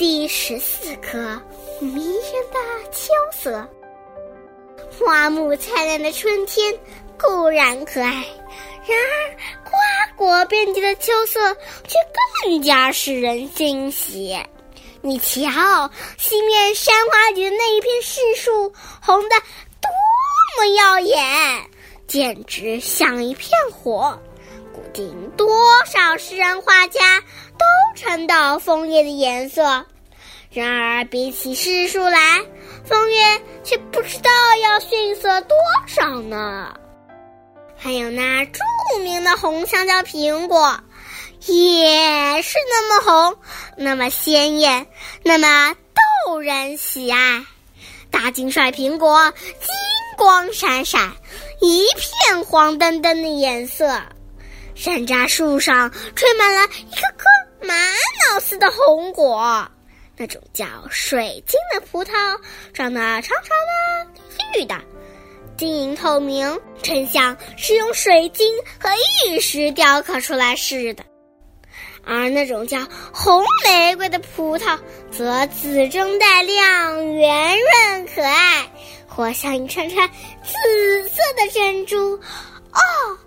第十四颗迷人的秋色。花木灿烂的春天固然可爱，然而瓜果遍地的秋色却更加使人惊喜。你瞧，西面山花里的那一片柿树，红的多么耀眼，简直像一片火。古今多少诗人画家都称道枫叶的颜色，然而比起柿树来，枫叶却不知道要逊色多少呢。还有那著名的红香蕉苹果。也是那么红，那么鲜艳，那么逗人喜爱。大金帅苹果金光闪闪，一片黄澄澄的颜色。山楂树上吹满了一颗颗玛瑙似的红果，那种叫水晶的葡萄，长得长长的、绿的，晶莹透明，真像是用水晶和玉石雕刻出来似的。而那种叫红玫瑰的葡萄，则紫中带亮，圆润可爱，活像一串串紫色的珍珠。哦，